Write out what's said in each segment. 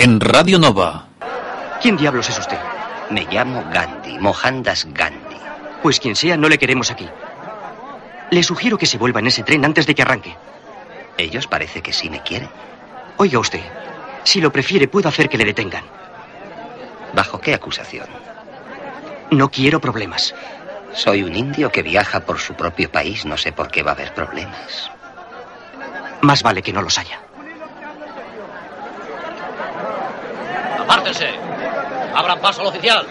En Radio Nova. ¿Quién diablos es usted? Me llamo Gandhi, Mohandas Gandhi. Pues quien sea, no le queremos aquí. Le sugiero que se vuelva en ese tren antes de que arranque. Ellos parece que sí me quieren. Oiga usted, si lo prefiere, puedo hacer que le detengan. ¿Bajo qué acusación? No quiero problemas. Soy un indio que viaja por su propio país. No sé por qué va a haber problemas. Más vale que no los haya. ¡Apártense! ¡Abran paso al oficial!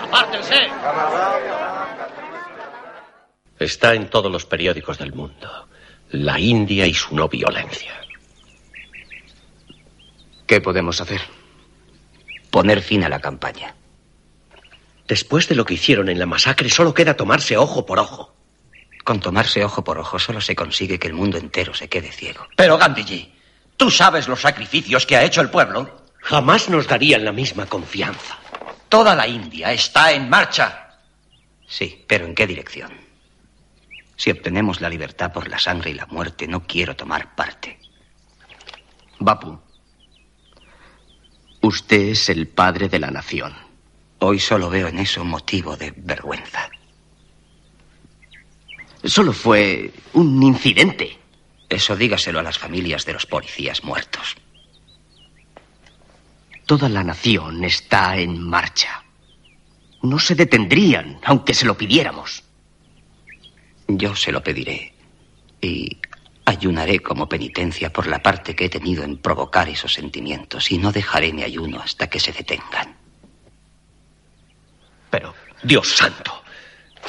¡Apártense! Está en todos los periódicos del mundo. La India y su no violencia. ¿Qué podemos hacer? Poner fin a la campaña. Después de lo que hicieron en la masacre, solo queda tomarse ojo por ojo. Con tomarse ojo por ojo solo se consigue que el mundo entero se quede ciego. Pero Gandhiji, ¿tú sabes los sacrificios que ha hecho el pueblo? Jamás nos darían la misma confianza. Toda la India está en marcha. Sí, pero ¿en qué dirección? Si obtenemos la libertad por la sangre y la muerte, no quiero tomar parte. Bapu, usted es el padre de la nación. Hoy solo veo en eso motivo de vergüenza. Solo fue un incidente. Eso dígaselo a las familias de los policías muertos. Toda la nación está en marcha. No se detendrían, aunque se lo pidiéramos. Yo se lo pediré. Y ayunaré como penitencia por la parte que he tenido en provocar esos sentimientos. Y no dejaré mi ayuno hasta que se detengan. Pero, Dios santo,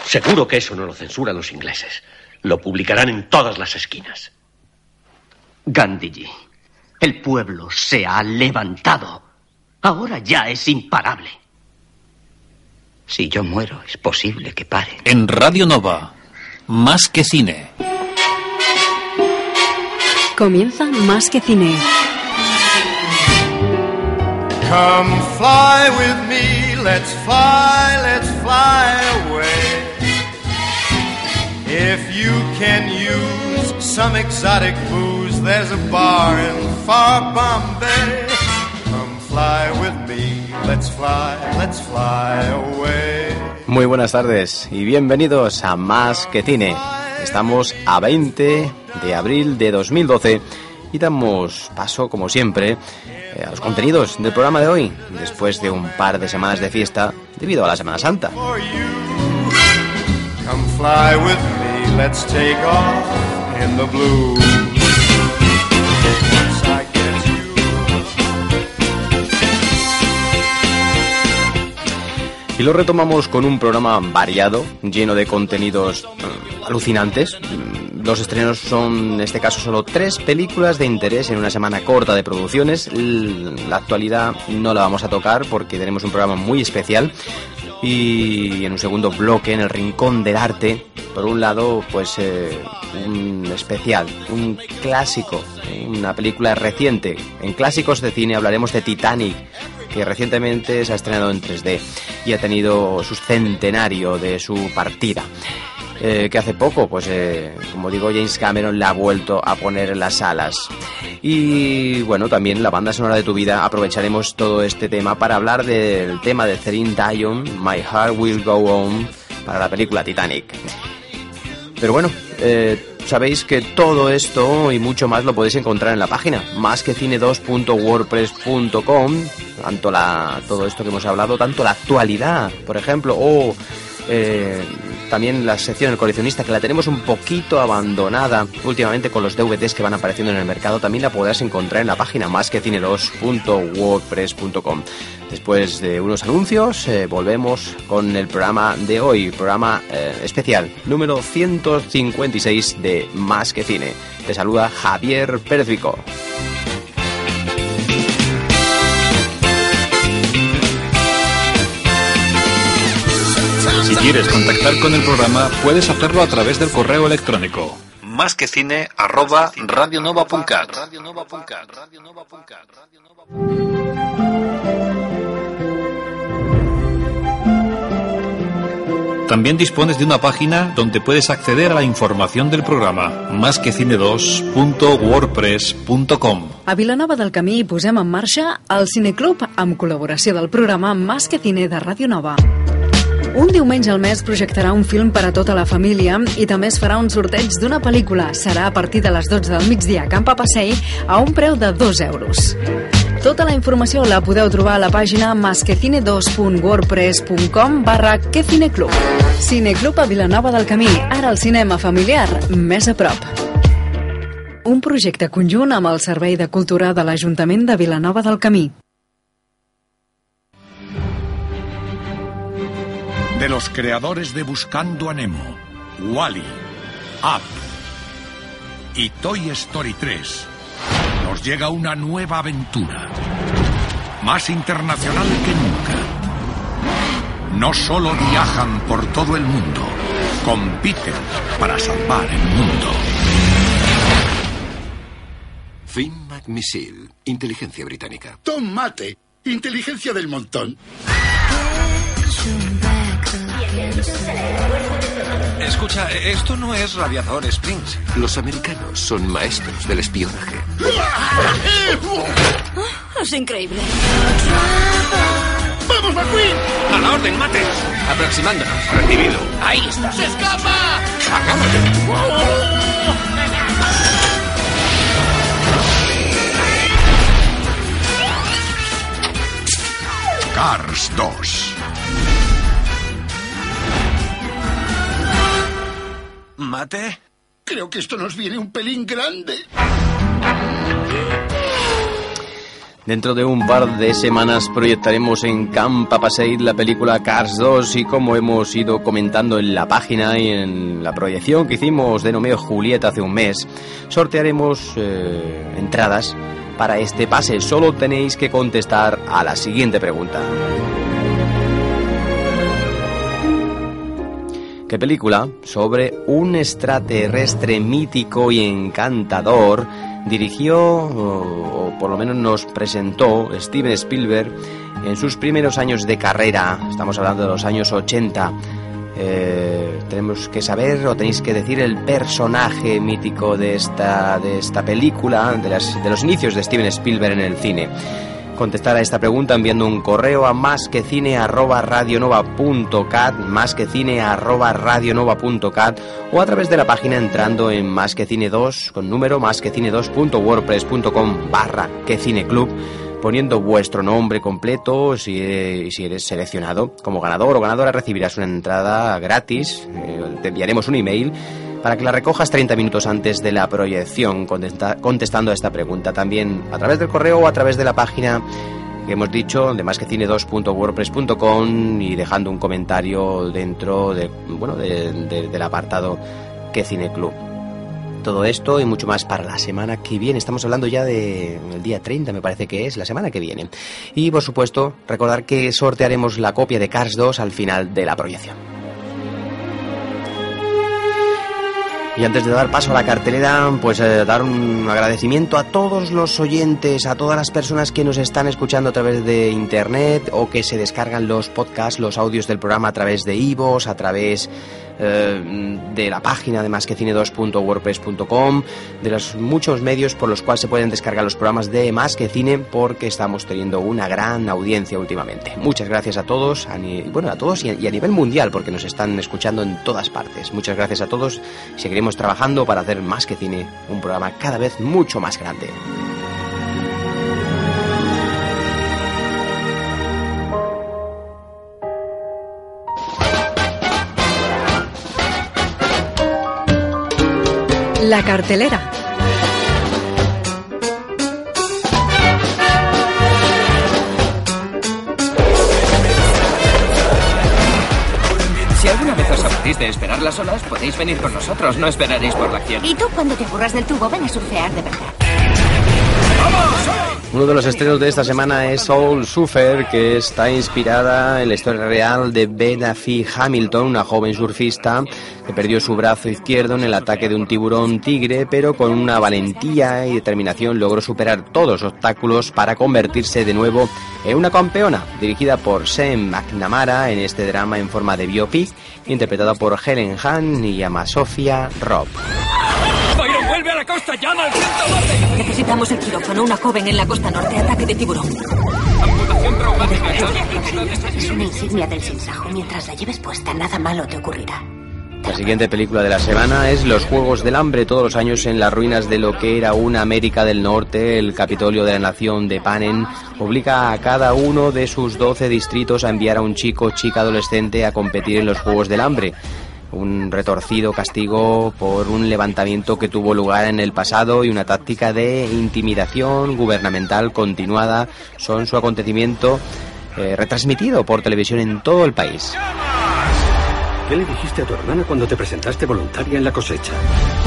seguro que eso no lo censuran los ingleses. Lo publicarán en todas las esquinas. Gandhiji, el pueblo se ha levantado. Ahora ya es imparable. Si yo muero, es posible que pare. En Radio Nova. Más que cine. Comienza Más que cine. Come fly with me, let's fly, let's fly away. If you can use some exotic booze, there's a bar in far Bombay. Come fly with me, let's fly, let's fly away. Muy buenas tardes y bienvenidos a Más que Cine. Estamos a 20 de abril de 2012 y damos paso, como siempre, eh, a los contenidos del programa de hoy, después de un par de semanas de fiesta debido a la Semana Santa. For you, come fly with me, let's take off in the blue. Y lo retomamos con un programa variado, lleno de contenidos mm, alucinantes. Mm, Los estrenos son, en este caso, solo tres películas de interés en una semana corta de producciones. La actualidad no la vamos a tocar porque tenemos un programa muy especial. Y en un segundo bloque, en el Rincón del Arte, por un lado, pues eh, un especial, un clásico, una película reciente. En clásicos de cine hablaremos de Titanic, que recientemente se ha estrenado en 3D y ha tenido su centenario de su partida. Eh, que hace poco, pues eh, como digo, James Cameron la ha vuelto a poner en las salas. Y bueno, también la banda sonora de tu vida, aprovecharemos todo este tema para hablar del tema de Celine Dion, My Heart Will Go On, para la película Titanic. Pero bueno, eh, sabéis que todo esto y mucho más lo podéis encontrar en la página másquecine2.wordpress.com tanto la todo esto que hemos hablado, tanto la actualidad, por ejemplo, o eh, también la sección del coleccionista que la tenemos un poquito abandonada últimamente con los DVDs que van apareciendo en el mercado, también la podrás encontrar en la página másquecine2.wordpress.com. Después de unos anuncios, eh, volvemos con el programa de hoy, programa eh, especial número 156 de Más que Cine. Te saluda Javier Pérez Vico. Si quieres contactar con el programa, puedes hacerlo a través del correo electrónico más que cine radionova.cat. También dispones de una página donde puedes acceder a la información del programa, másquecine2.wordpress.com. A Vilanova del Camí posem en marxa el Cineclub amb col·laboració del programa Más que Cine de Ràdio Nova. Un diumenge al mes projectarà un film per a tota la família i també es farà un sorteig d'una pel·lícula. Serà a partir de les 12 del migdia a Camp Passei a un preu de 2 euros. Tota la informació la podeu trobar a la pàgina masquecine2.wordpress.com barra quecineclub. Cineclub a Vilanova del Camí. Ara el cinema familiar, més a prop. Un projecte conjunt amb el Servei de Cultura de l'Ajuntament de Vilanova del Camí. de los creadores de Buscando a Nemo, Wally, Up y Toy Story 3, nos llega una nueva aventura, más internacional que nunca. No solo viajan por todo el mundo, compiten para salvar el mundo. Finn McMissile, inteligencia británica. Tomate, inteligencia del montón. Escucha, esto no es Radiador Springs. Los americanos son maestros del espionaje. Es increíble. ¡Vamos, McQueen! A la orden, mate. Aproximándonos. Recibido. Ahí está. ¡Se escapa! Cars 2. ¿Mate? Creo que esto nos viene un pelín grande. Dentro de un par de semanas proyectaremos en Camp Passeig la película Cars 2 y como hemos ido comentando en la página y en la proyección que hicimos de Nomeo Julieta hace un mes, sortearemos eh, entradas para este pase. Solo tenéis que contestar a la siguiente pregunta. ¿Qué película sobre un extraterrestre mítico y encantador dirigió, o, o por lo menos nos presentó, Steven Spielberg en sus primeros años de carrera? Estamos hablando de los años 80. Eh, tenemos que saber o tenéis que decir el personaje mítico de esta, de esta película, de, las, de los inicios de Steven Spielberg en el cine. Contestar a esta pregunta enviando un correo a másquecine@radionova.cat, másquecine@radionova.cat o a través de la página entrando en másquecine2 con número másquecine2.wordpress.com barra quecineclub poniendo vuestro nombre completo si eres, si eres seleccionado como ganador o ganadora recibirás una entrada gratis eh, te enviaremos un email para que la recojas 30 minutos antes de la proyección contesta- contestando a esta pregunta también a través del correo o a través de la página que hemos dicho de másquecine2.wordpress.com y dejando un comentario dentro de, bueno, de- de- del apartado que Cine Club todo esto y mucho más para la semana que viene. Estamos hablando ya de el día 30, me parece que es, la semana que viene. Y por supuesto, recordar que sortearemos la copia de Cars 2 al final de la proyección. Y antes de dar paso a la cartelera, pues eh, dar un agradecimiento a todos los oyentes, a todas las personas que nos están escuchando a través de internet o que se descargan los podcasts, los audios del programa a través de Ivos, a través eh, de la página de masquecine2.wordpress.com, de los muchos medios por los cuales se pueden descargar los programas de Más que Cine, porque estamos teniendo una gran audiencia últimamente. Muchas gracias a todos, a ni- bueno, a todos y a, y a nivel mundial, porque nos están escuchando en todas partes. Muchas gracias a todos. Seguiremos trabajando para hacer Más que Cine, un programa cada vez mucho más grande. La cartelera. Si alguna vez os aburrís de esperar las olas, podéis venir con nosotros, no esperaréis por la acción. Y tú, cuando te aburras del tubo, ven a surfear de verdad. Uno de los estrenos de esta semana es Soul Surfer, que está inspirada en la historia real de Beth Fee Hamilton, una joven surfista que perdió su brazo izquierdo en el ataque de un tiburón tigre, pero con una valentía y determinación logró superar todos los obstáculos para convertirse de nuevo en una campeona, dirigida por Sam McNamara en este drama en forma de biopic, interpretada por Helen Hunt y Sofia Robb. ¡Byron, vuelve a la costa! ¡Llama al 112! Necesitamos el quirófano. Una joven en la costa norte. Ataque de tiburón. Amputación traumática. Es una insignia del sinsajo. Mientras la lleves puesta, nada malo te ocurrirá. La siguiente película de la semana es Los Juegos del Hambre, todos los años en las ruinas de lo que era una América del Norte. El Capitolio de la Nación de Panen obliga a cada uno de sus 12 distritos a enviar a un chico o chica adolescente a competir en los Juegos del Hambre un retorcido castigo por un levantamiento que tuvo lugar en el pasado y una táctica de intimidación gubernamental continuada son su acontecimiento eh, retransmitido por televisión en todo el país. ¿Qué le dijiste a tu hermana cuando te presentaste voluntaria en la cosecha?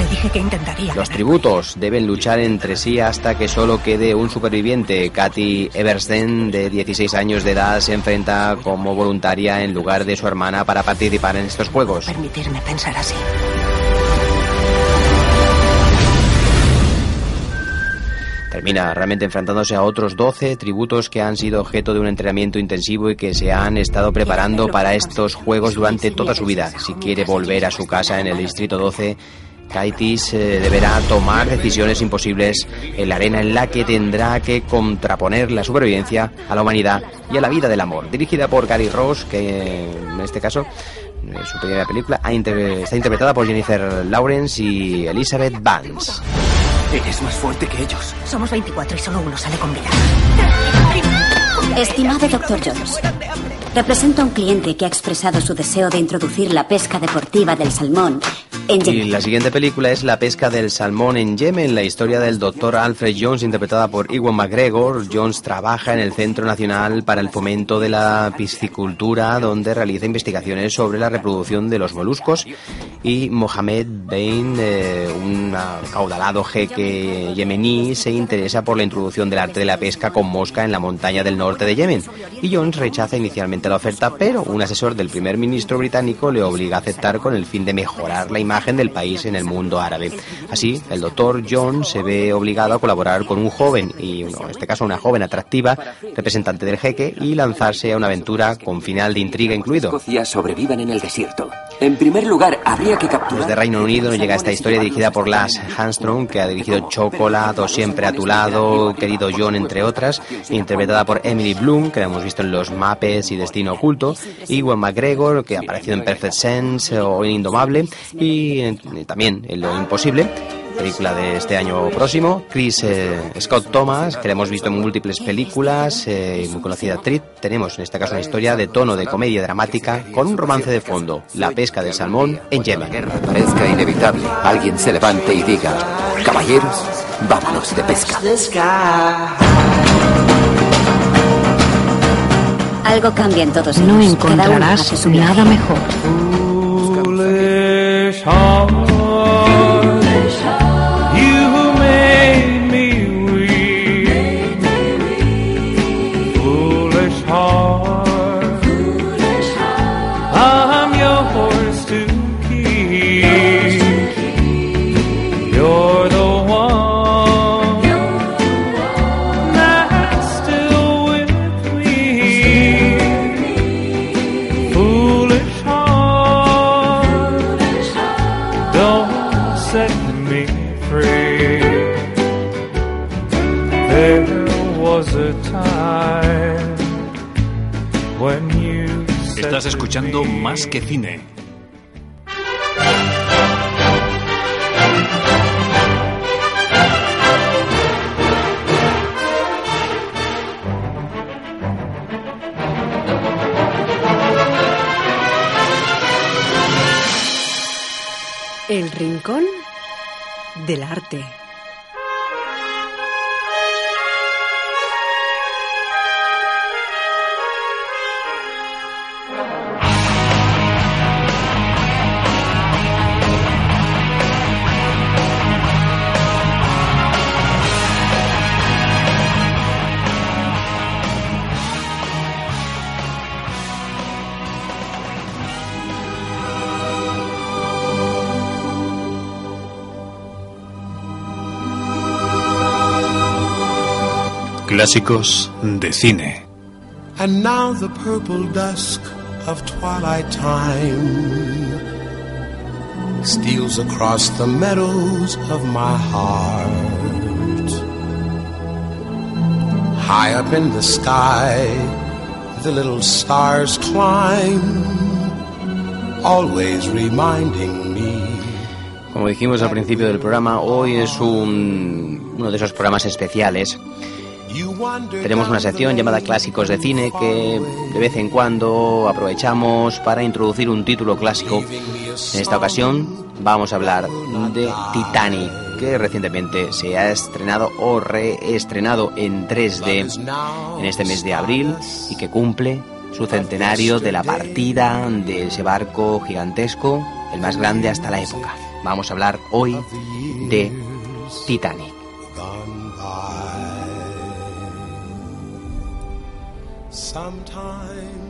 Le dije que intentaría. Los tributos deben luchar entre sí hasta que solo quede un superviviente. Katy Eversden, de 16 años de edad, se enfrenta como voluntaria en lugar de su hermana para participar en estos juegos. Permitirme pensar así. Termina realmente enfrentándose a otros 12 tributos que han sido objeto de un entrenamiento intensivo y que se han estado preparando para estos juegos durante toda su vida. Si quiere volver a su casa en el Distrito 12, Kaitis eh, deberá tomar decisiones imposibles en la arena en la que tendrá que contraponer la supervivencia a la humanidad y a la vida del amor. Dirigida por Gary Ross, que en este caso en su primera película ha inter- está interpretada por Jennifer Lawrence y Elizabeth Banks. Eres más fuerte que ellos. Somos 24 y solo uno sale con vida. Estimado Dr. Jones, represento a un cliente que ha expresado su deseo de introducir la pesca deportiva del salmón en Y Yemen. la siguiente película es La pesca del salmón en Yemen, la historia del doctor Alfred Jones, interpretada por Ewan McGregor. Jones trabaja en el Centro Nacional para el Fomento de la Piscicultura, donde realiza investigaciones sobre la reproducción de los moluscos. Y Mohamed Bain, eh, un acaudalado jeque yemení, se interesa por la introducción del arte de la pesca con mosca en la montaña del norte de Yemen. Y Jones rechaza inicialmente la oferta, pero un asesor del primer ministro británico le obliga a aceptar con el fin de mejorar la imagen del país en el mundo árabe. Así, el doctor Jones se ve obligado a colaborar con un joven, y uno, en este caso una joven atractiva, representante del jeque, y lanzarse a una aventura con final de intriga incluido. Escocia sobrevivan en el desierto. En primer lugar, habría que capturar... Desde Reino Unido nos llega esta historia dirigida por Lars Hamstrong, que ha dirigido Chocolate o Siempre a tu lado, Querido John, entre otras, interpretada por Emily Bloom, que la hemos visto en Los Mapes y Destino Oculto, y Ewan McGregor, que ha aparecido en Perfect Sense o en Indomable, y también en Lo Imposible, película de este año próximo. Chris eh, Scott Thomas, que la hemos visto en múltiples películas, eh, muy conocida actriz. Tenemos en este caso una historia de tono de comedia dramática con un romance de fondo, la pesca del salmón en Yemen. Parezca inevitable. Alguien se levante y diga, caballeros, vámonos de pesca. Algo cambia en todos No ellos. Uno encontrarás nada mejor. Que Cine. El rincón del arte. Clásicos de cine. And now the purple dusk of twilight time steals across the meadows of my heart. High up in the sky, the little stars climb, always reminding me. Como dijimos al principio del programa, hoy es un, uno de esos programas especiales tenemos una sección llamada Clásicos de Cine que de vez en cuando aprovechamos para introducir un título clásico. En esta ocasión vamos a hablar de Titanic, que recientemente se ha estrenado o reestrenado en 3D en este mes de abril y que cumple su centenario de la partida de ese barco gigantesco, el más grande hasta la época. Vamos a hablar hoy de Titanic. Sometimes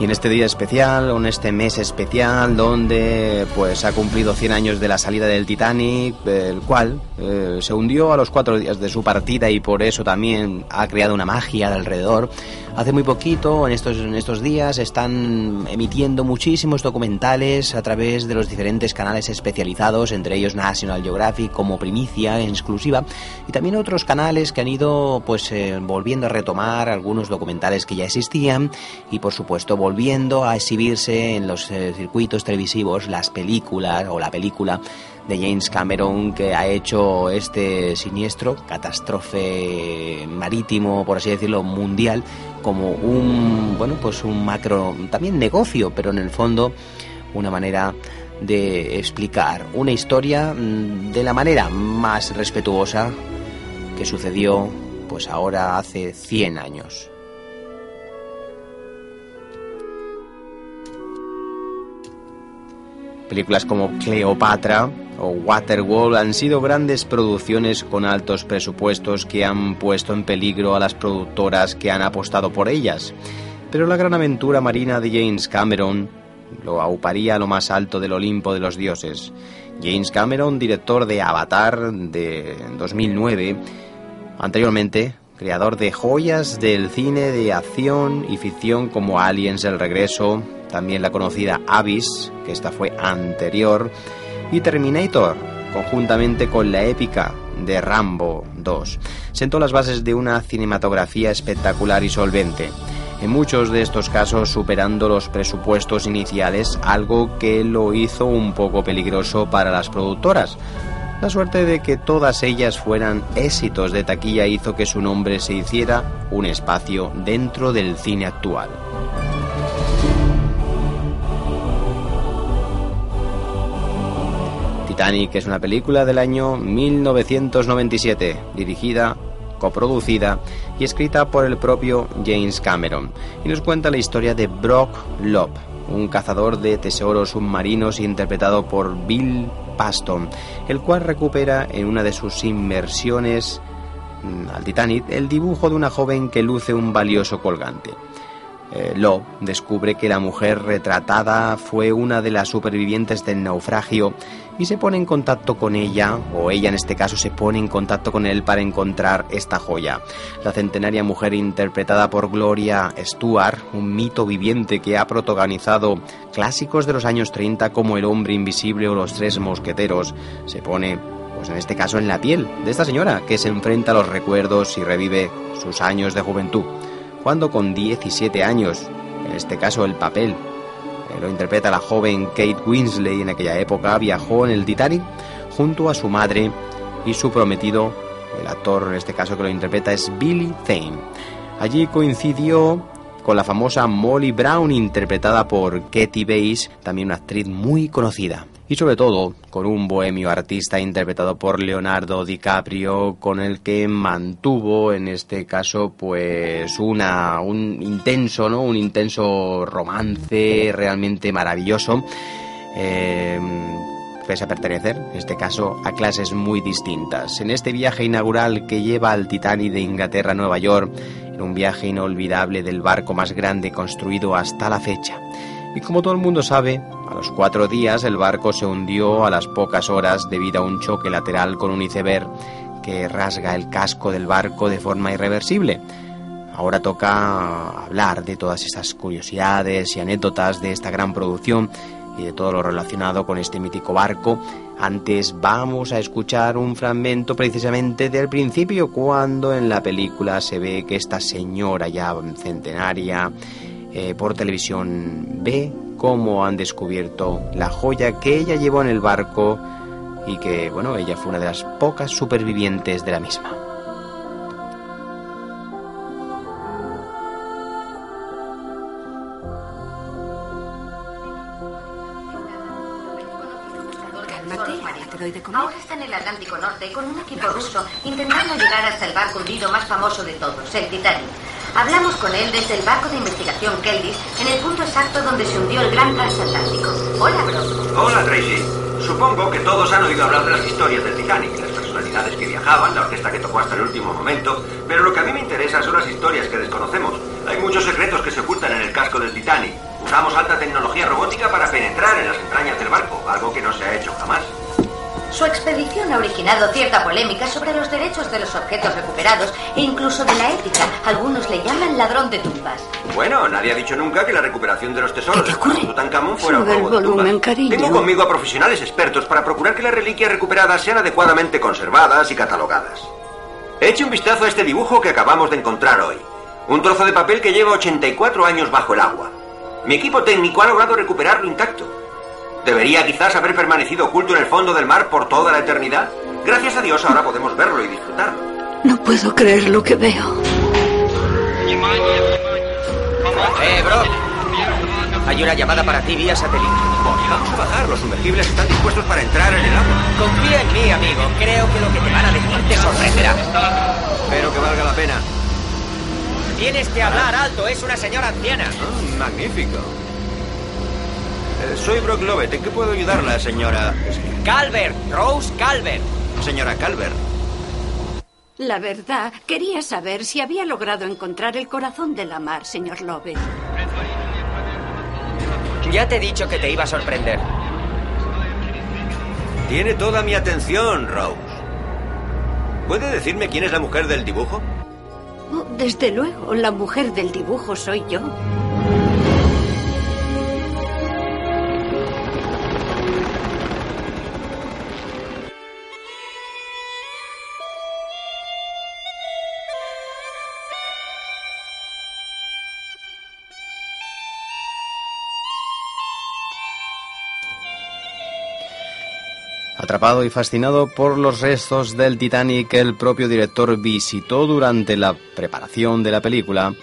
Y en este día especial, en este mes especial, donde pues ha cumplido 100 años de la salida del Titanic, el cual eh, se hundió a los cuatro días de su partida y por eso también ha creado una magia de alrededor. Hace muy poquito, en estos, en estos días, están emitiendo muchísimos documentales a través de los diferentes canales especializados, entre ellos National Geographic como primicia exclusiva, y también otros canales que han ido pues eh, volviendo a retomar algunos documentales que ya existían y por supuesto volviendo a exhibirse en los eh, circuitos televisivos las películas o la película de James Cameron que ha hecho este siniestro, catástrofe marítimo, por así decirlo, mundial, como un, bueno, pues un macro, también negocio, pero en el fondo una manera de explicar una historia mm, de la manera más respetuosa que sucedió pues ahora hace 100 años. Películas como Cleopatra o Waterworld han sido grandes producciones con altos presupuestos que han puesto en peligro a las productoras que han apostado por ellas. Pero la gran aventura marina de James Cameron lo auparía a lo más alto del Olimpo de los dioses. James Cameron, director de Avatar de 2009, anteriormente creador de joyas del cine de acción y ficción como Aliens el Regreso, también la conocida Abyss, que esta fue anterior, y Terminator, conjuntamente con la épica de Rambo 2. Sentó las bases de una cinematografía espectacular y solvente, en muchos de estos casos superando los presupuestos iniciales, algo que lo hizo un poco peligroso para las productoras. La suerte de que todas ellas fueran éxitos de taquilla hizo que su nombre se hiciera un espacio dentro del cine actual. Titanic es una película del año 1997, dirigida, coproducida y escrita por el propio James Cameron, y nos cuenta la historia de Brock Lobb, un cazador de tesoros submarinos interpretado por Bill Paston, el cual recupera en una de sus inmersiones mm, al Titanic el dibujo de una joven que luce un valioso colgante. Eh, Lo descubre que la mujer retratada fue una de las supervivientes del naufragio y se pone en contacto con ella, o ella en este caso se pone en contacto con él para encontrar esta joya. La centenaria mujer interpretada por Gloria Stuart, un mito viviente que ha protagonizado clásicos de los años 30 como El hombre invisible o Los tres mosqueteros, se pone, pues en este caso, en la piel de esta señora que se enfrenta a los recuerdos y revive sus años de juventud cuando con 17 años, en este caso el papel, eh, lo interpreta la joven Kate Winsley en aquella época, viajó en el Titanic junto a su madre y su prometido, el actor en este caso que lo interpreta es Billy Zane. Allí coincidió con la famosa Molly Brown interpretada por Katie Bates, también una actriz muy conocida y sobre todo con un bohemio artista interpretado por Leonardo DiCaprio con el que mantuvo en este caso pues una un intenso no un intenso romance realmente maravilloso eh, pese a pertenecer, en este caso, a clases muy distintas. En este viaje inaugural que lleva al Titanic de Inglaterra a Nueva York, en un viaje inolvidable del barco más grande construido hasta la fecha. Y como todo el mundo sabe, los cuatro días el barco se hundió a las pocas horas debido a un choque lateral con un iceberg que rasga el casco del barco de forma irreversible. Ahora toca hablar de todas esas curiosidades y anécdotas de esta gran producción y de todo lo relacionado con este mítico barco. Antes vamos a escuchar un fragmento precisamente del principio, cuando en la película se ve que esta señora ya centenaria eh, por televisión ve cómo han descubierto la joya que ella llevó en el barco y que, bueno, ella fue una de las pocas supervivientes de la misma. Comer. Ahora está en el Atlántico Norte con un equipo ruso intentando llegar hasta el barco hundido más famoso de todos, el Titanic. Hablamos con él desde el barco de investigación Kelvis en el punto exacto donde se hundió el gran transatlántico. Hola, bro. Hola, Tracy. Supongo que todos han oído hablar de las historias del Titanic, las personalidades que viajaban, la orquesta que tocó hasta el último momento, pero lo que a mí me interesa son las historias que desconocemos. Hay muchos secretos que se ocultan en el casco del Titanic. Usamos alta tecnología robótica para penetrar en las entrañas del barco, algo que no se ha hecho jamás. Su expedición ha originado cierta polémica sobre los derechos de los objetos recuperados e incluso de la ética. Algunos le llaman ladrón de tumbas. Bueno, nadie ha dicho nunca que la recuperación de los tesoros de Tutankamón fuera un Sube el de tumbas. Tengo conmigo a profesionales expertos para procurar que las reliquias recuperadas sean adecuadamente conservadas y catalogadas. Eche un vistazo a este dibujo que acabamos de encontrar hoy. Un trozo de papel que lleva 84 años bajo el agua. Mi equipo técnico ha logrado recuperarlo intacto. ¿Debería quizás haber permanecido oculto en el fondo del mar por toda la eternidad? Gracias a Dios ahora podemos verlo y disfrutarlo. No puedo creer lo que veo. Eh, bro. Hay una llamada para ti vía satélite. Vamos a bajar, los sumergibles están dispuestos para entrar en el agua. Confía en mí, amigo. Creo que lo que te van a decir te sorprenderá. Espero que valga la pena. Tienes que hablar alto, es una señora anciana. Ah, magnífico. Eh, soy Brock Lovett. ¿En qué puedo ayudarla, señora? Calvert, Rose Calvert. Señora Calvert. La verdad, quería saber si había logrado encontrar el corazón de la mar, señor Lobe. Ya te he dicho que te iba a sorprender. Tiene toda mi atención, Rose. ¿Puede decirme quién es la mujer del dibujo? Oh, desde luego, la mujer del dibujo soy yo. Atrapado y fascinado por los restos del Titanic que el propio director visitó durante la preparación de la película,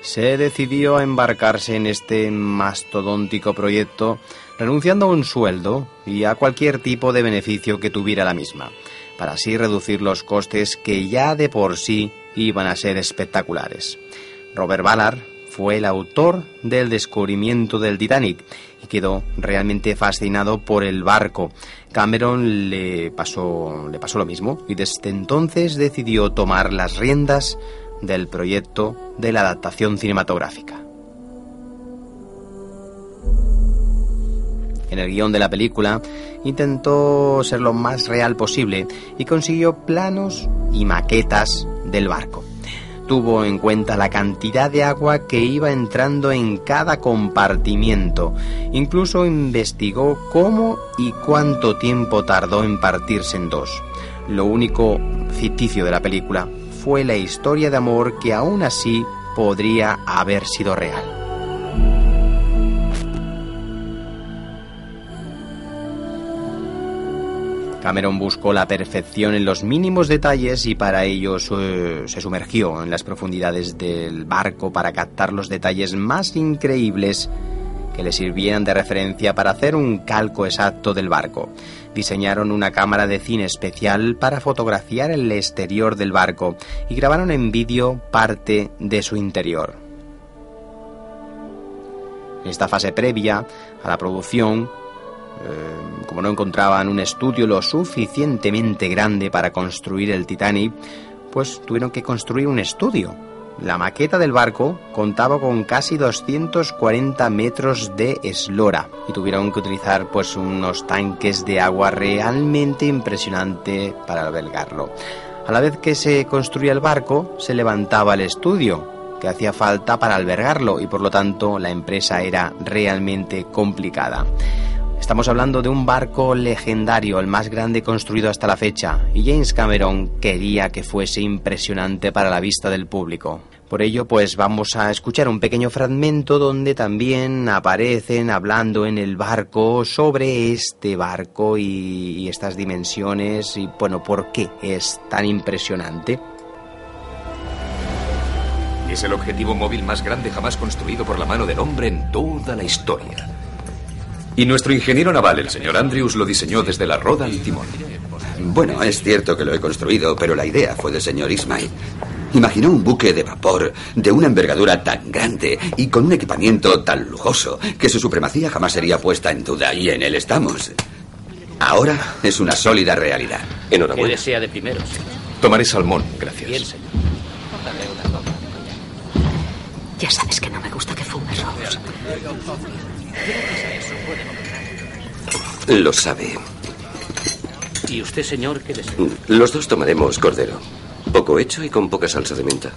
se decidió a embarcarse en este mastodóntico proyecto, renunciando a un sueldo y a cualquier tipo de beneficio que tuviera la misma, para así reducir los costes que ya de por sí iban a ser espectaculares. Robert Ballard fue el autor del descubrimiento del Titanic y quedó realmente fascinado por el barco. Cameron le pasó, le pasó lo mismo y desde entonces decidió tomar las riendas del proyecto de la adaptación cinematográfica. En el guion de la película intentó ser lo más real posible y consiguió planos y maquetas del barco tuvo en cuenta la cantidad de agua que iba entrando en cada compartimiento. Incluso investigó cómo y cuánto tiempo tardó en partirse en dos. Lo único ficticio de la película fue la historia de amor que aún así podría haber sido real. Cameron buscó la perfección en los mínimos detalles y para ello su- se sumergió en las profundidades del barco para captar los detalles más increíbles que le sirvieran de referencia para hacer un calco exacto del barco. Diseñaron una cámara de cine especial para fotografiar el exterior del barco y grabaron en vídeo parte de su interior. En esta fase previa a la producción, Eh, como no encontraban un estudio lo suficientemente grande para construir el Titanic, pues tuvieron que construir un estudio. La maqueta del barco contaba con casi 240 metros de eslora y tuvieron que utilizar pues unos tanques de agua realmente impresionante para albergarlo. A la vez que se construía el barco, se levantaba el estudio que hacía falta para albergarlo y por lo tanto la empresa era realmente complicada. Estamos hablando de un barco legendario, el más grande construido hasta la fecha, y James Cameron quería que fuese impresionante para la vista del público. Por ello, pues vamos a escuchar un pequeño fragmento donde también aparecen hablando en el barco sobre este barco y, y estas dimensiones y, bueno, por qué es tan impresionante. Es el objetivo móvil más grande jamás construido por la mano del hombre en toda la historia. Y nuestro ingeniero naval, el señor Andrews, lo diseñó desde la roda al timón. Bueno, es cierto que lo he construido, pero la idea fue del señor Ismail. Imaginó un buque de vapor de una envergadura tan grande y con un equipamiento tan lujoso que su supremacía jamás sería puesta en duda y en él estamos. Ahora es una sólida realidad. ¿Qué Enhorabuena. desea de primeros? Tomaré salmón, gracias. Bien, señor. Ya sabes que no me gusta que fumes, Rose. Lo sabe. ¿Y usted, señor, qué desea? Los dos tomaremos cordero. Poco hecho y con poca salsa de menta.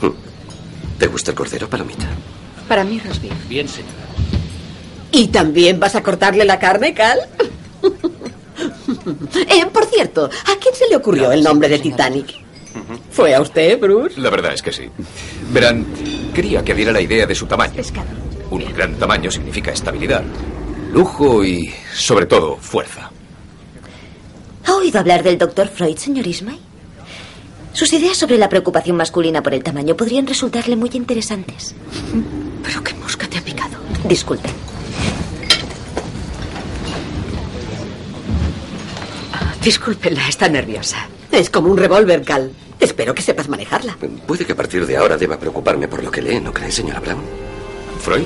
Mm. ¿Te gusta el cordero, palomita? Para mí, Rosby. Bien, señor. ¿Y también vas a cortarle la carne, Cal? eh, por cierto, ¿a quién se le ocurrió el nombre de Titanic? ¿Fue a usted, Bruce? La verdad es que sí. Verán, quería que diera la idea de su tamaño. Un gran tamaño significa estabilidad, lujo y, sobre todo, fuerza. ¿Ha oído hablar del doctor Freud, señor Ismay? Sus ideas sobre la preocupación masculina por el tamaño podrían resultarle muy interesantes. Pero qué mosca te ha picado. Disculpe. Discúlpela, está nerviosa. Es como un revólver, Cal. Espero que sepas manejarla. Puede que a partir de ahora deba preocuparme por lo que lee, ¿no cree, señora Brown? ¿Freud?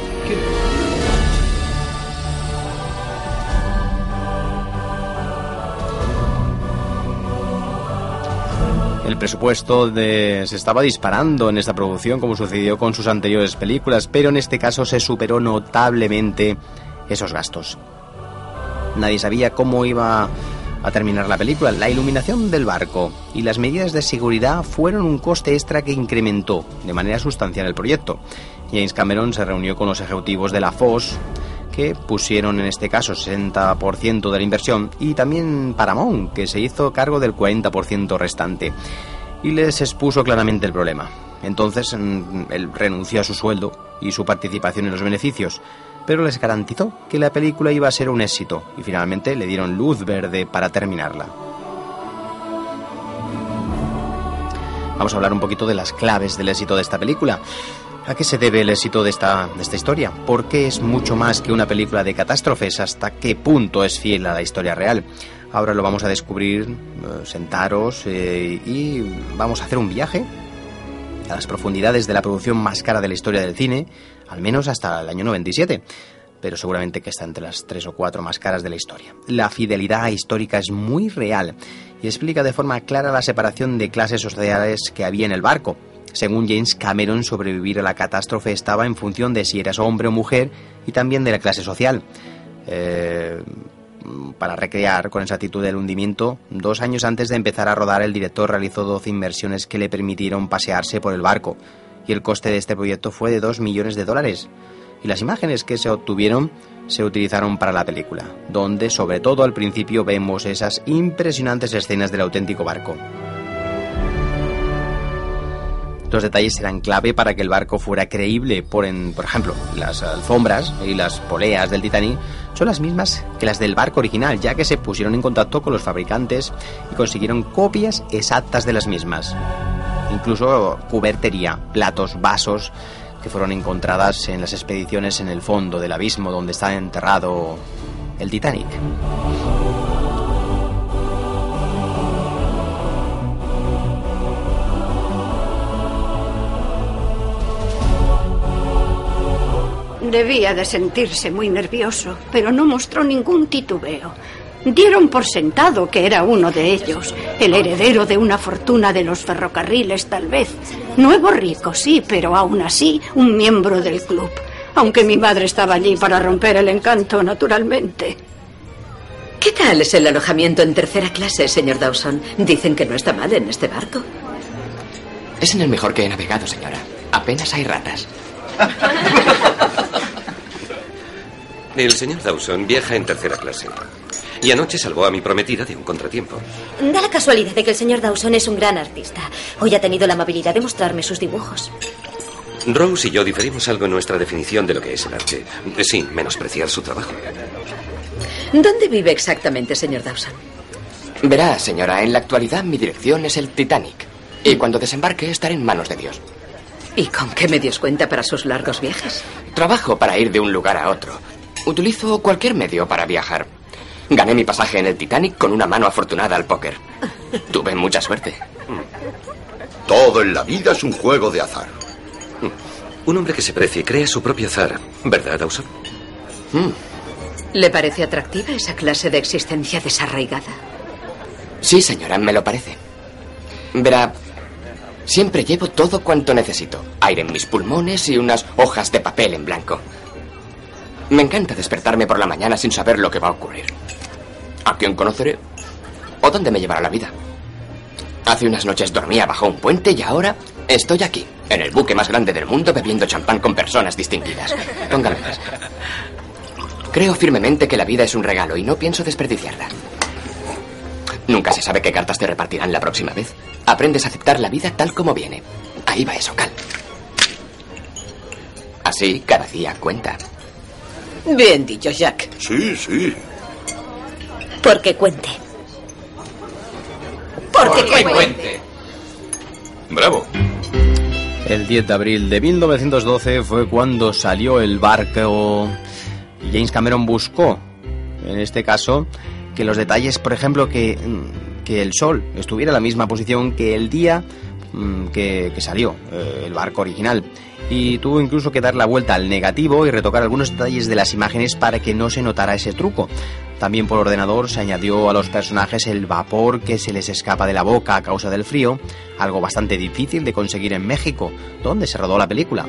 El presupuesto se estaba disparando en esta producción como sucedió con sus anteriores películas, pero en este caso se superó notablemente esos gastos. Nadie sabía cómo iba a terminar la película. La iluminación del barco y las medidas de seguridad fueron un coste extra que incrementó de manera sustancial el proyecto. James Cameron se reunió con los ejecutivos de la FOS que pusieron en este caso 60% de la inversión y también Paramount que se hizo cargo del 40% restante y les expuso claramente el problema. Entonces mm, él renunció a su sueldo y su participación en los beneficios, pero les garantizó que la película iba a ser un éxito y finalmente le dieron luz verde para terminarla. Vamos a hablar un poquito de las claves del éxito de esta película. ¿A qué se debe el éxito de esta, de esta historia? ¿Por qué es mucho más que una película de catástrofes? ¿Hasta qué punto es fiel a la historia real? Ahora lo vamos a descubrir, eh, sentaros eh, y vamos a hacer un viaje a las profundidades de la producción más cara de la historia del cine, al menos hasta el año 97, pero seguramente que está entre las tres o cuatro más caras de la historia. La fidelidad histórica es muy real y explica de forma clara la separación de clases sociales que había en el barco. Según James Cameron, sobrevivir a la catástrofe estaba en función de si eras hombre o mujer y también de la clase social. Eh, para recrear con exactitud el hundimiento, dos años antes de empezar a rodar, el director realizó 12 inversiones que le permitieron pasearse por el barco. Y el coste de este proyecto fue de 2 millones de dólares. Y las imágenes que se obtuvieron se utilizaron para la película, donde sobre todo al principio vemos esas impresionantes escenas del auténtico barco. Los detalles serán clave para que el barco fuera creíble. Por, en, por ejemplo, las alfombras y las poleas del Titanic son las mismas que las del barco original, ya que se pusieron en contacto con los fabricantes y consiguieron copias exactas de las mismas. Incluso cubertería, platos, vasos que fueron encontradas en las expediciones en el fondo del abismo donde está enterrado el Titanic. Debía de sentirse muy nervioso, pero no mostró ningún titubeo. Dieron por sentado que era uno de ellos, el heredero de una fortuna de los ferrocarriles tal vez. Nuevo rico, sí, pero aún así un miembro del club. Aunque mi madre estaba allí para romper el encanto, naturalmente. ¿Qué tal es el alojamiento en tercera clase, señor Dawson? Dicen que no está mal en este barco. Es en el mejor que he navegado, señora. Apenas hay ratas. El señor Dawson viaja en tercera clase. Y anoche salvó a mi prometida de un contratiempo. Da la casualidad de que el señor Dawson es un gran artista. Hoy ha tenido la amabilidad de mostrarme sus dibujos. Rose y yo diferimos algo en nuestra definición de lo que es el arte, sin menospreciar su trabajo. ¿Dónde vive exactamente, señor Dawson? Verá, señora, en la actualidad mi dirección es el Titanic. Y cuando desembarque estaré en manos de Dios. ¿Y con qué medios cuenta para sus largos viajes? Trabajo para ir de un lugar a otro. Utilizo cualquier medio para viajar. Gané mi pasaje en el Titanic con una mano afortunada al póker. Tuve mucha suerte. Todo en la vida es un juego de azar. Un hombre que se precie crea su propio azar, ¿verdad, Dawson? ¿Le parece atractiva esa clase de existencia desarraigada? Sí, señora, me lo parece. Verá, siempre llevo todo cuanto necesito. Aire en mis pulmones y unas hojas de papel en blanco. Me encanta despertarme por la mañana sin saber lo que va a ocurrir. ¿A quién conoceré? ¿O dónde me llevará la vida? Hace unas noches dormía bajo un puente y ahora estoy aquí, en el buque más grande del mundo, bebiendo champán con personas distinguidas. Póngame más. Creo firmemente que la vida es un regalo y no pienso desperdiciarla. Nunca se sabe qué cartas te repartirán la próxima vez. Aprendes a aceptar la vida tal como viene. Ahí va eso, Cal. Así, cada día cuenta. Bien dicho, Jack. Sí, sí. Porque cuente. Porque cuente. Bravo. El 10 de abril de 1912 fue cuando salió el barco James Cameron buscó, en este caso, que los detalles, por ejemplo, que, que el sol estuviera en la misma posición que el día mm, que, que salió eh, el barco original. Y tuvo incluso que dar la vuelta al negativo y retocar algunos detalles de las imágenes para que no se notara ese truco. También por ordenador se añadió a los personajes el vapor que se les escapa de la boca a causa del frío, algo bastante difícil de conseguir en México, donde se rodó la película.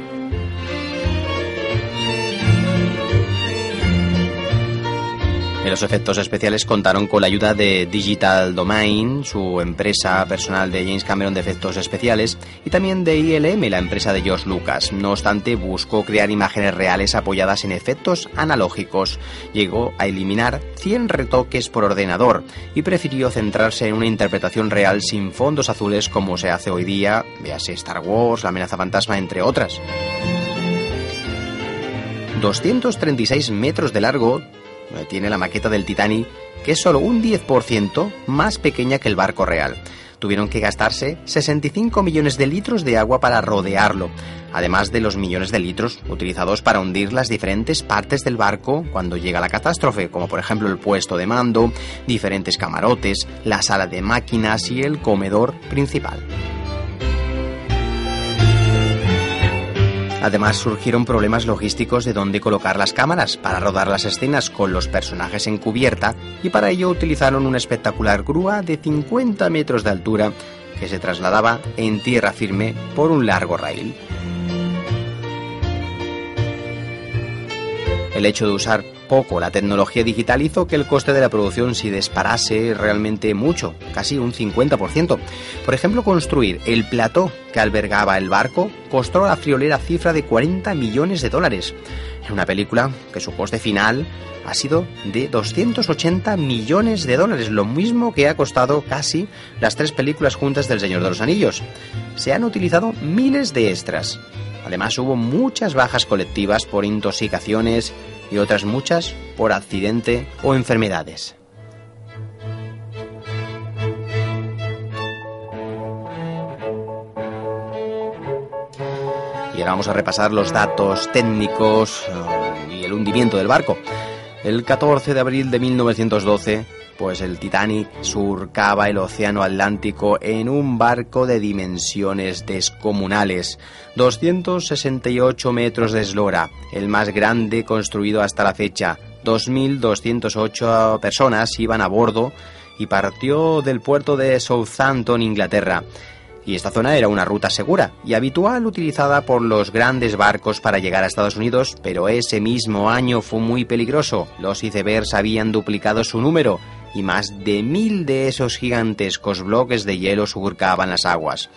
Los efectos especiales contaron con la ayuda de Digital Domain, su empresa personal de James Cameron de efectos especiales, y también de ILM, la empresa de George Lucas. No obstante, buscó crear imágenes reales apoyadas en efectos analógicos. Llegó a eliminar 100 retoques por ordenador y prefirió centrarse en una interpretación real sin fondos azules como se hace hoy día, véase Star Wars, La amenaza fantasma, entre otras. 236 metros de largo tiene la maqueta del Titanic, que es solo un 10% más pequeña que el barco real. Tuvieron que gastarse 65 millones de litros de agua para rodearlo, además de los millones de litros utilizados para hundir las diferentes partes del barco cuando llega la catástrofe, como por ejemplo el puesto de mando, diferentes camarotes, la sala de máquinas y el comedor principal. Además surgieron problemas logísticos de dónde colocar las cámaras para rodar las escenas con los personajes en cubierta y para ello utilizaron una espectacular grúa de 50 metros de altura que se trasladaba en tierra firme por un largo rail. El hecho de usar poco la tecnología digital hizo que el coste de la producción se disparase realmente mucho, casi un 50%. Por ejemplo, construir el plató que albergaba el barco costó la friolera cifra de 40 millones de dólares. En una película que su coste final ha sido de 280 millones de dólares, lo mismo que ha costado casi las tres películas juntas del Señor de los Anillos. Se han utilizado miles de extras. Además hubo muchas bajas colectivas por intoxicaciones y otras muchas por accidente o enfermedades. Y ahora vamos a repasar los datos técnicos eh, y el hundimiento del barco. El 14 de abril de 1912, pues el Titanic surcaba el océano Atlántico en un barco de dimensiones descomunales, 268 metros de eslora, el más grande construido hasta la fecha. 2.208 personas iban a bordo y partió del puerto de Southampton, Inglaterra. Y esta zona era una ruta segura y habitual utilizada por los grandes barcos para llegar a Estados Unidos, pero ese mismo año fue muy peligroso. Los icebergs habían duplicado su número y más de mil de esos gigantescos bloques de hielo surcaban las aguas.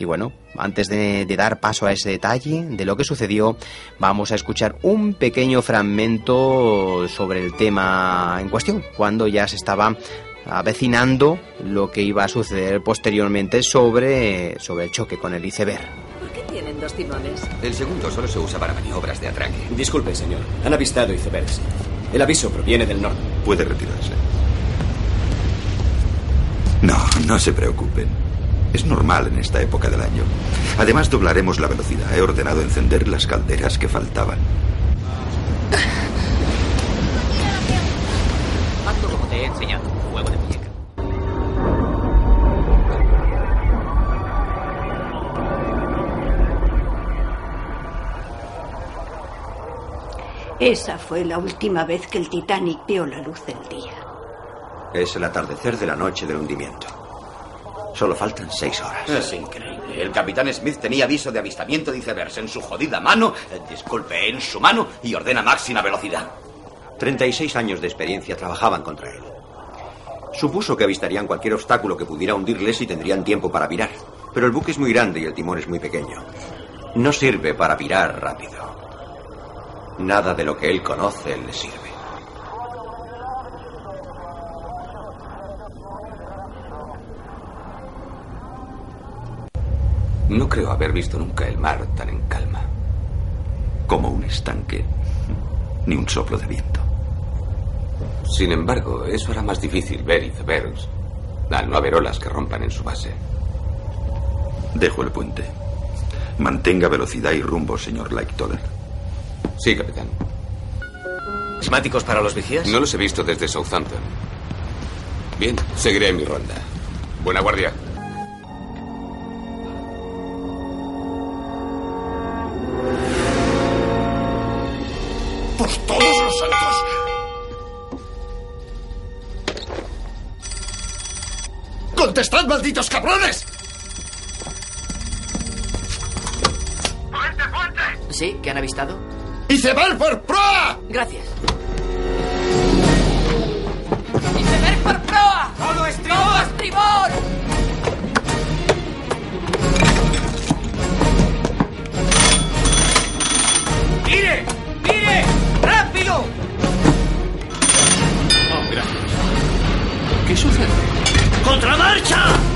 Y bueno, antes de, de, dar paso a ese detalle de lo que sucedió, vamos a escuchar un pequeño fragmento sobre el tema en cuestión, cuando ya se estaba avecinando lo que iba a suceder posteriormente sobre, sobre el choque con el iceberg. ¿Por qué tienen dos timones? El segundo solo se usa para maniobras de atraque. Disculpe, señor. Han avistado icebergs. El aviso proviene del norte. Puede retirarse. No, no se preocupen. Es normal en esta época del año. Además, doblaremos la velocidad. He ordenado encender las calderas que faltaban. Hazlo como te he enseñado. Juego de muñeca. Esa fue la última vez que el Titanic vio la luz del día. Es el atardecer de la noche del hundimiento. Solo faltan seis horas. Es increíble. El capitán Smith tenía aviso de avistamiento de icebergs en su jodida mano, eh, disculpe, en su mano, y ordena máxima velocidad. 36 años de experiencia trabajaban contra él. Supuso que avistarían cualquier obstáculo que pudiera hundirles y tendrían tiempo para virar. Pero el buque es muy grande y el timón es muy pequeño. No sirve para virar rápido. Nada de lo que él conoce le sirve. No creo haber visto nunca el mar tan en calma. Como un estanque. Ni un soplo de viento. Sin embargo, eso hará más difícil ver icebergs al no haber olas que rompan en su base. Dejo el puente. Mantenga velocidad y rumbo, señor Lightoller. Sí, capitán. ¿Prismáticos para los vigías? No los he visto desde Southampton. Bien, seguiré mi ronda. Buena guardia. Cabrones! ¿Sí? ¿Qué han avistado? ¡Iceberg por proa! Gracias. ¡Iceberg por proa! ¡Todo estribor! ¡Todo estribor! ¡Mire! ¡Mire! ¡Rápido! Oh, gracias. ¿Qué sucede? ¡Contramarcha!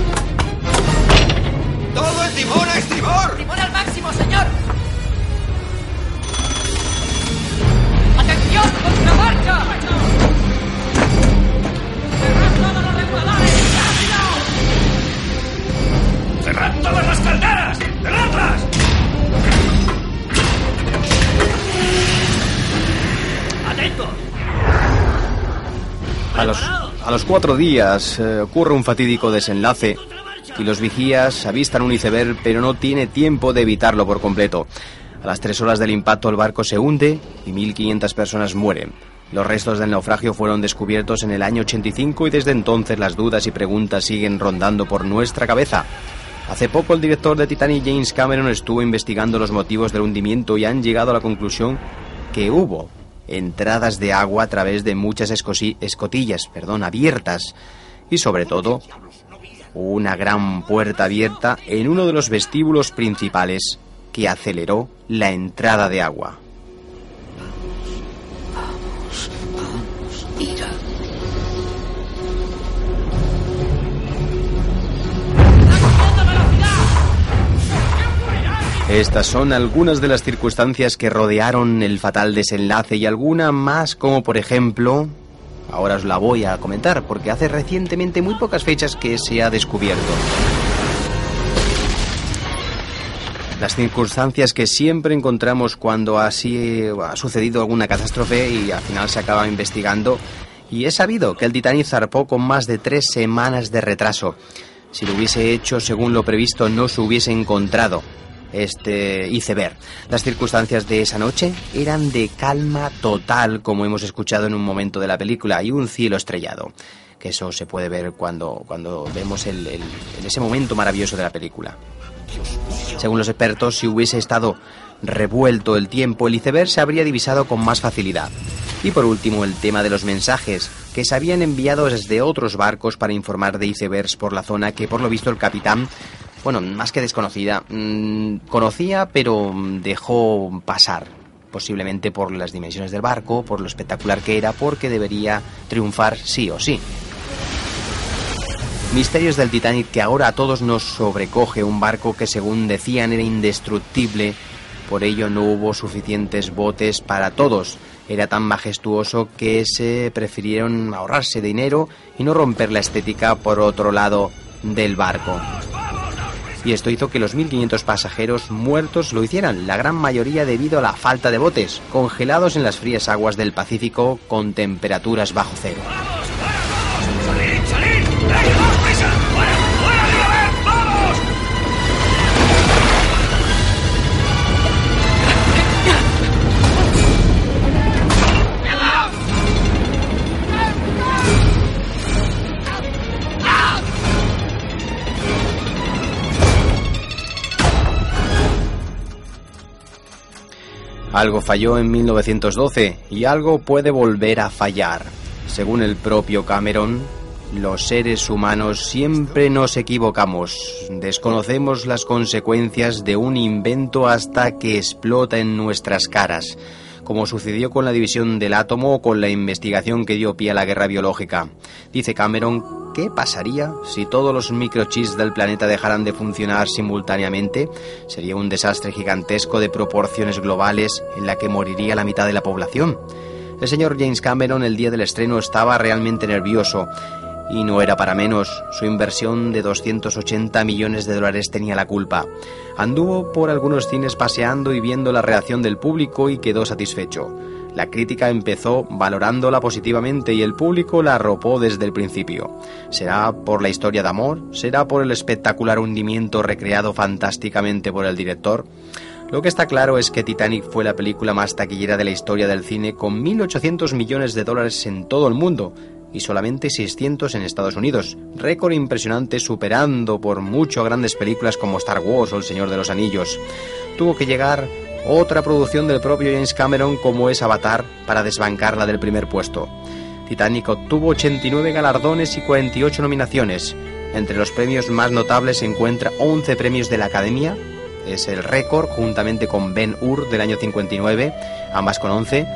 ¡Todo el timón a estribor! ¡Timón al máximo, señor! ¡Atención! ¡Contramarcha! ¡Cerrad todos los reguladores! ¡Rápido! ¡Cerrad todas las calderas! ¡Cerradlas! ¡Atentos! A los, a los cuatro días eh, ocurre un fatídico desenlace y los vigías avistan un iceberg, pero no tiene tiempo de evitarlo por completo. A las tres horas del impacto el barco se hunde y 1.500 personas mueren. Los restos del naufragio fueron descubiertos en el año 85 y desde entonces las dudas y preguntas siguen rondando por nuestra cabeza. Hace poco el director de Titanic James Cameron estuvo investigando los motivos del hundimiento y han llegado a la conclusión que hubo entradas de agua a través de muchas escotillas perdón, abiertas y sobre todo una gran puerta abierta en uno de los vestíbulos principales que aceleró la entrada de agua. Estas son algunas de las circunstancias que rodearon el fatal desenlace y alguna más como por ejemplo... Ahora os la voy a comentar porque hace recientemente muy pocas fechas que se ha descubierto. Las circunstancias que siempre encontramos cuando así ha sucedido alguna catástrofe y al final se acaba investigando Y es sabido que el Titanic zarpó con más de tres semanas de retraso. Si lo hubiese hecho según lo previsto, no se hubiese encontrado este iceberg. Las circunstancias de esa noche eran de calma total, como hemos escuchado en un momento de la película, y un cielo estrellado. Que eso se puede ver cuando, cuando vemos el, el- ese momento maravilloso de la película. Según los expertos, si hubiese estado revuelto el tiempo, el iceberg se habría divisado con más facilidad. Y por último, el tema de los mensajes que se habían enviado desde otros barcos para informar de icebergs por la zona que por lo visto el capitán, bueno, más que desconocida, mm, conocía pero dejó pasar. Posiblemente por las dimensiones del barco, por lo espectacular que era, porque debería triunfar sí o sí. Misterios del Titanic que ahora a todos nos sobrecoge un barco que según decían era indestructible, por ello no hubo suficientes botes para todos. Era tan majestuoso que se prefirieron ahorrarse dinero y no romper la estética por otro lado del barco. Y esto hizo que los 1.500 pasajeros muertos lo hicieran, la gran mayoría debido a la falta de botes, congelados en las frías aguas del Pacífico con temperaturas bajo cero. Algo falló en 1912 y algo puede volver a fallar. Según el propio Cameron, los seres humanos siempre nos equivocamos. Desconocemos las consecuencias de un invento hasta que explota en nuestras caras, como sucedió con la división del átomo o con la investigación que dio pie a la guerra biológica. Dice Cameron, ¿qué pasaría si todos los microchips del planeta dejaran de funcionar simultáneamente? Sería un desastre gigantesco de proporciones globales en la que moriría la mitad de la población. El señor James Cameron el día del estreno estaba realmente nervioso y no era para menos. Su inversión de 280 millones de dólares tenía la culpa. Anduvo por algunos cines paseando y viendo la reacción del público y quedó satisfecho. La crítica empezó valorándola positivamente y el público la arropó desde el principio. ¿Será por la historia de amor? ¿Será por el espectacular hundimiento recreado fantásticamente por el director? Lo que está claro es que Titanic fue la película más taquillera de la historia del cine con 1.800 millones de dólares en todo el mundo y solamente 600 en Estados Unidos. Récord impresionante superando por mucho a grandes películas como Star Wars o El Señor de los Anillos. Tuvo que llegar otra producción del propio James Cameron como es Avatar para desbancarla del primer puesto. Titanic obtuvo 89 galardones y 48 nominaciones. Entre los premios más notables se encuentra 11 premios de la Academia, es el récord, juntamente con Ben Hur del año 59, ambas con 11,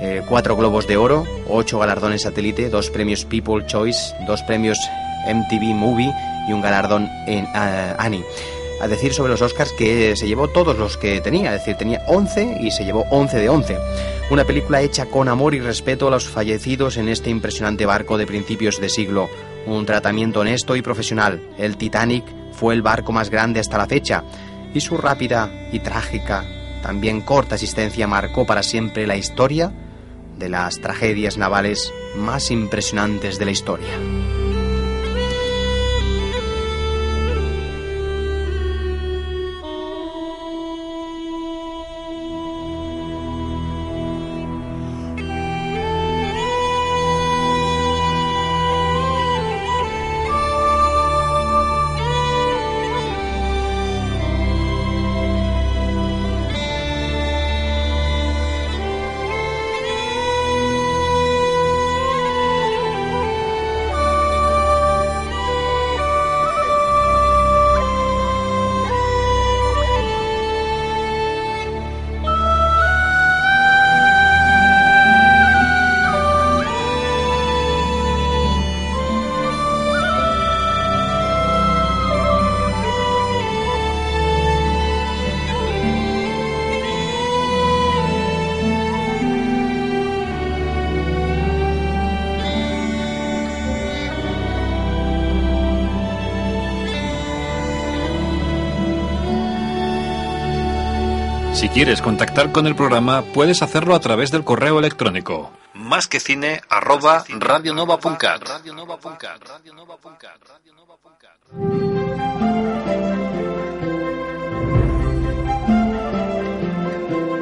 eh, cuatro globos de oro, ocho galardones satélite, dos premios People Choice, dos premios MTV Movie y un galardón en eh, Annie. A decir sobre los Oscars que se llevó todos los que tenía, es decir, tenía 11 y se llevó 11 de 11. Una película hecha con amor y respeto a los fallecidos en este impresionante barco de principios de siglo. Un tratamiento honesto y profesional. El Titanic fue el barco más grande hasta la fecha y su rápida y trágica, también corta existencia marcó para siempre la historia de las tragedias navales más impresionantes de la historia. Quieres contactar con el programa, puedes hacerlo a través del correo electrónico más que cine arroba radionova.cat.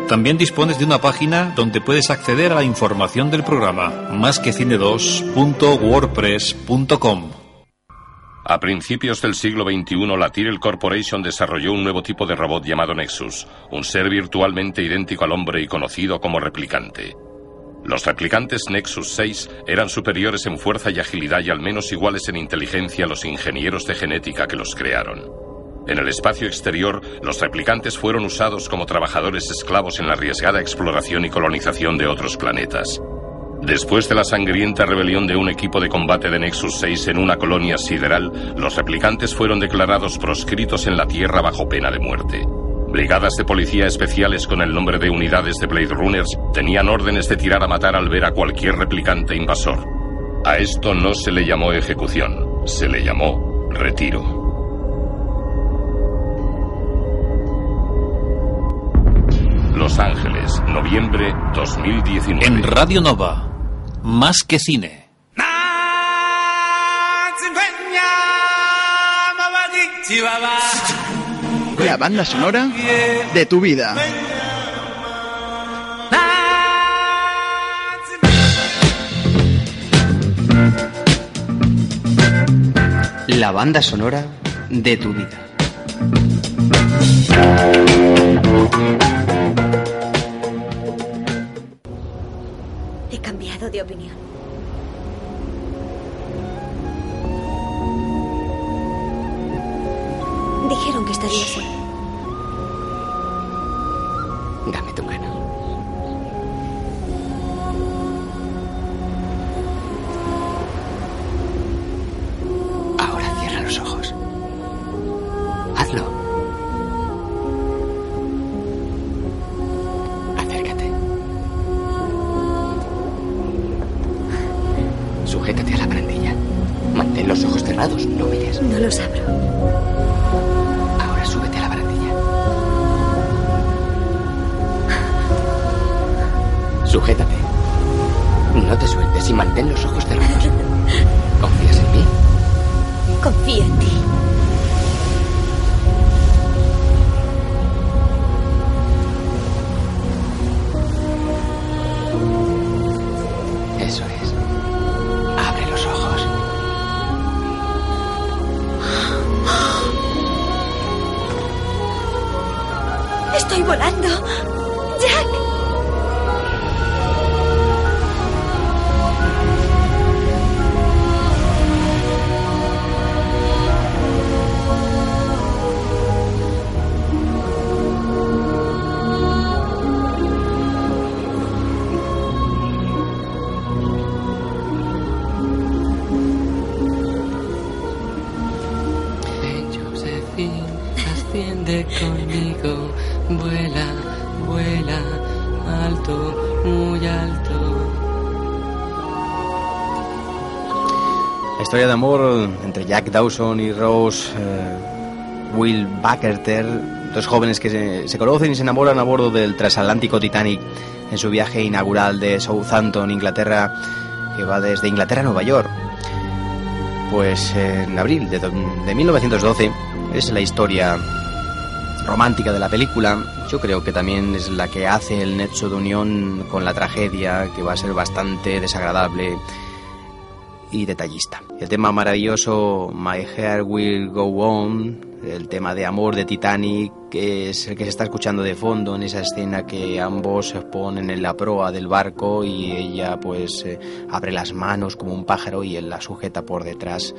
También dispones de una página donde puedes acceder a la información del programa, más que cine2.wordpress.com. A principios del siglo XXI, la Tyrell Corporation desarrolló un nuevo tipo de robot llamado Nexus, un ser virtualmente idéntico al hombre y conocido como replicante. Los replicantes Nexus 6 eran superiores en fuerza y agilidad y al menos iguales en inteligencia a los ingenieros de genética que los crearon. En el espacio exterior, los replicantes fueron usados como trabajadores esclavos en la arriesgada exploración y colonización de otros planetas. Después de la sangrienta rebelión de un equipo de combate de Nexus 6 en una colonia sideral, los replicantes fueron declarados proscritos en la Tierra bajo pena de muerte. Brigadas de policía especiales con el nombre de unidades de Blade Runners tenían órdenes de tirar a matar al ver a cualquier replicante invasor. A esto no se le llamó ejecución, se le llamó retiro. Los Ángeles, noviembre 2019. En Radio Nova, más que cine. La banda sonora de tu vida. La banda sonora de tu vida. Dijeron que estaría entre Jack Dawson y Rose eh, Will Buckerter, dos jóvenes que se, conocen y se enamoran a bordo del transatlántico Titanic en su viaje inaugural de Southampton, Inglaterra, que va desde Inglaterra a Nueva York. Pues en abril de 1912 es la historia romántica de la película. Yo creo que también es la que hace el nexo de unión con la tragedia, que va a ser bastante desagradable y detallista. El tema maravilloso My Hair Will Go On, el tema de amor de Titanic, que es el que se está escuchando de fondo en esa escena que ambos se ponen en la proa del barco y ella pues eh, abre las manos como un pájaro y él la sujeta por detrás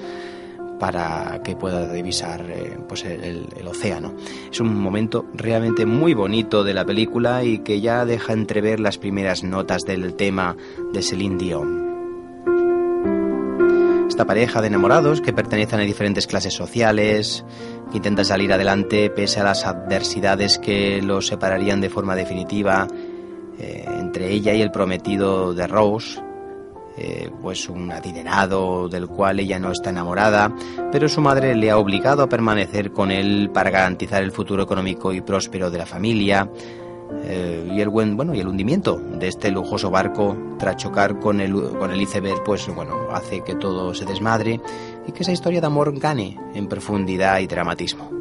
para que pueda divisar eh, pues el, el océano. Es un momento realmente muy bonito de la película y que ya deja entrever las primeras notas del tema de Celine Dion. Esta pareja de enamorados que pertenecen a diferentes clases sociales, que intentan salir adelante pese a las adversidades que los separarían de forma definitiva eh, entre ella y el prometido de Rose, eh, pues un adinerado del cual ella no está enamorada, pero su madre le ha obligado a permanecer con él para garantizar el futuro económico y próspero de la familia. Eh, y el buen, bueno, y el hundimiento de este lujoso barco tras chocar con el, con el iceberg, pues bueno, hace que todo se desmadre y que esa historia de amor gane en profundidad y dramatismo.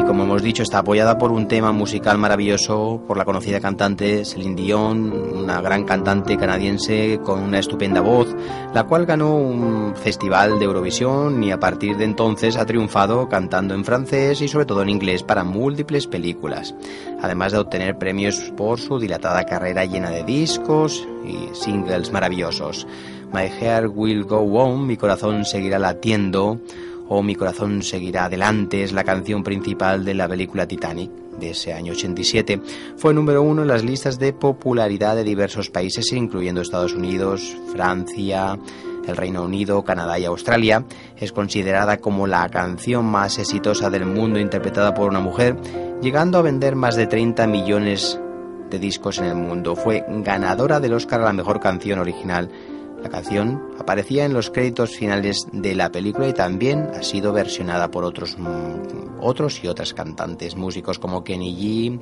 Y como hemos dicho, está apoyada por un tema musical maravilloso por la conocida cantante Celine Dion, una gran cantante canadiense con una estupenda voz, la cual ganó un festival de Eurovisión y a partir de entonces ha triunfado cantando en francés y sobre todo en inglés para múltiples películas, además de obtener premios por su dilatada carrera llena de discos y singles maravillosos. My Heart Will Go On, mi corazón seguirá latiendo, o Mi corazón seguirá adelante es la canción principal de la película Titanic de ese año 87. Fue número uno en las listas de popularidad de diversos países, incluyendo Estados Unidos, Francia, el Reino Unido, Canadá y Australia. Es considerada como la canción más exitosa del mundo interpretada por una mujer, llegando a vender más de 30 millones de discos en el mundo. Fue ganadora del Oscar a la mejor canción original la canción aparecía en los créditos finales de la película y también ha sido versionada por otros, mm, otros y otras cantantes, músicos como Kenny G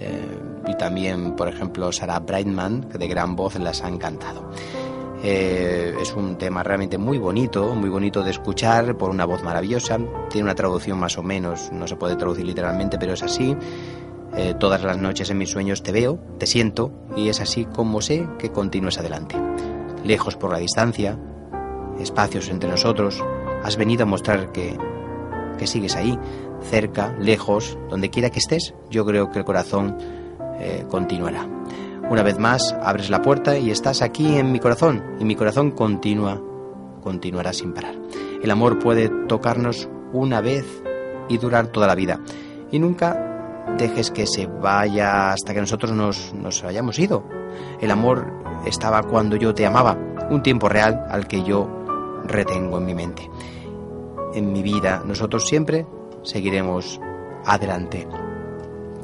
eh, y también, por ejemplo, Sarah Brightman, que de gran voz las han cantado. Eh, es un tema realmente muy bonito, muy bonito de escuchar, por una voz maravillosa. Tiene una traducción más o menos, no se puede traducir literalmente, pero es así. Eh, todas las noches en mis sueños te veo, te siento, y es así como sé que continúes adelante lejos por la distancia, espacios entre nosotros, has venido a mostrar que, que sigues ahí, cerca, lejos, donde quiera que estés, yo creo que el corazón eh, continuará. Una vez más, abres la puerta y estás aquí en mi corazón, y mi corazón continúa, continuará sin parar. El amor puede tocarnos una vez y durar toda la vida, y nunca dejes que se vaya hasta que nosotros nos, nos hayamos ido. El amor estaba cuando yo te amaba, un tiempo real al que yo retengo en mi mente. En mi vida nosotros siempre seguiremos adelante,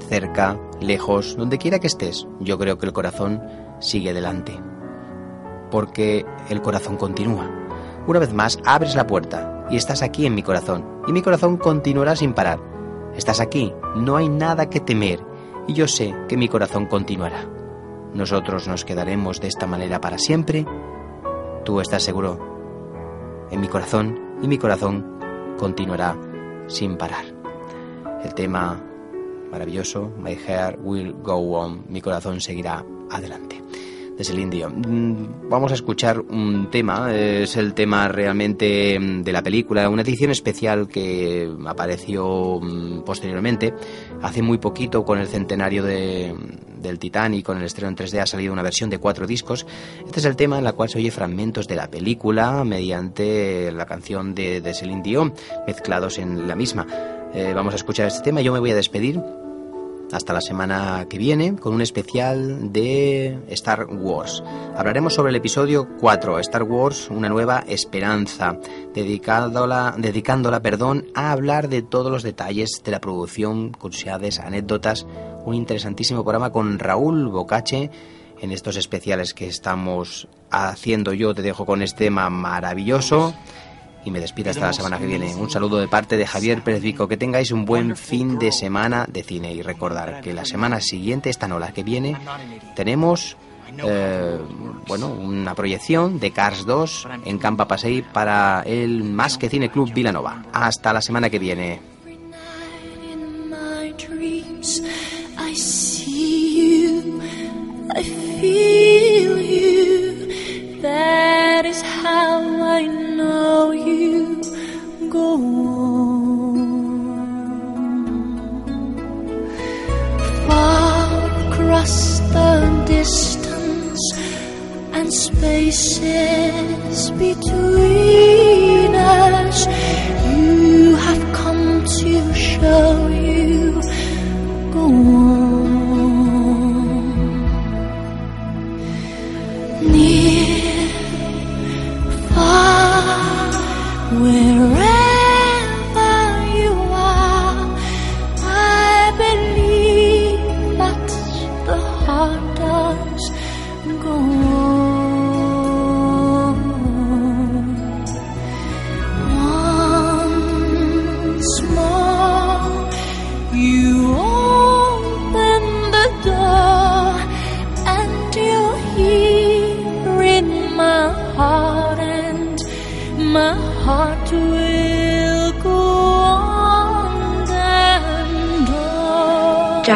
cerca, lejos, donde quiera que estés. Yo creo que el corazón sigue adelante, porque el corazón continúa. Una vez más, abres la puerta y estás aquí en mi corazón, y mi corazón continuará sin parar. Estás aquí, no hay nada que temer, y yo sé que mi corazón continuará. Nosotros nos quedaremos de esta manera para siempre. Tú estás seguro en mi corazón y mi corazón continuará sin parar. El tema maravilloso, My Hair Will Go On, mi corazón seguirá adelante de Celine Dion. Mm, vamos a escuchar un tema, es el tema realmente mm, de la película, una edición especial que apareció mm, posteriormente, hace muy poquito con el centenario de, del Titanic, con el estreno en 3D ha salido una versión de cuatro discos. Este es el tema en la cual se oye fragmentos de la película mediante la canción de, de Celine Dion, mezclados en la misma. Eh, vamos a escuchar este tema, yo me voy a despedir hasta la semana que viene con un especial de Star Wars. Hablaremos sobre el episodio 4, Star Wars, una nueva esperanza, dedicándola, dedicándola perdón, a hablar de todos los detalles de la producción, curiosidades, anécdotas, un interesantísimo programa con Raúl Bocache en estos especiales que estamos haciendo yo. Te dejo con este tema maravilloso y me despido hasta la semana que viene. Un saludo de parte de Javier Pérez Vico. Que tengáis un buen fin de semana de cine y recordar que la semana siguiente, esta no la que viene, tenemos eh, bueno, una proyección de Cars 2 en Campa Pasei para el Más que Cine Club Vilanova. Hasta la semana que viene. I see you, I feel you. That is how I know you go on. Far across the distance and spaces between us, you have come to show you go on.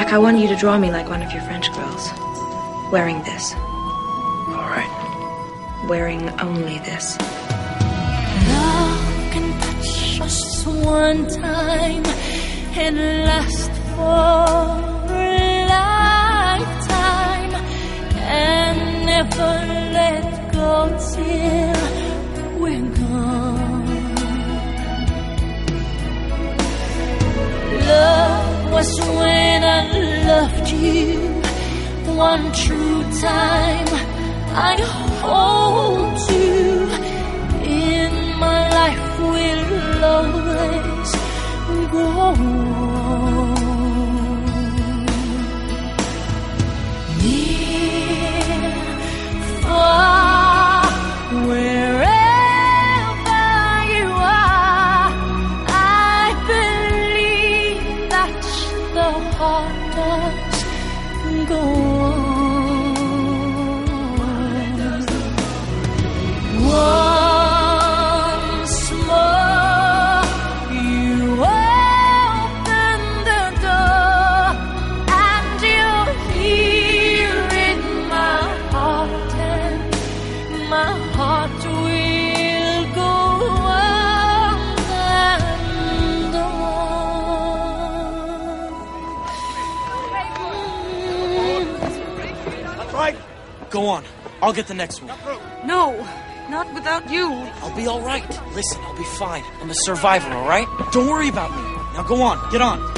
Jack, I want you to draw me like one of your French girls. Wearing this. All right. Wearing only this. Love can touch us one time and last for a lifetime and never let go till we're gone. Was when I loved you one true time. I hold you in my life will always go on. I'll get the next one. No, not without you. I'll be all right. Listen, I'll be fine. I'm a survivor, all right? Don't worry about me. Now go on. Get on.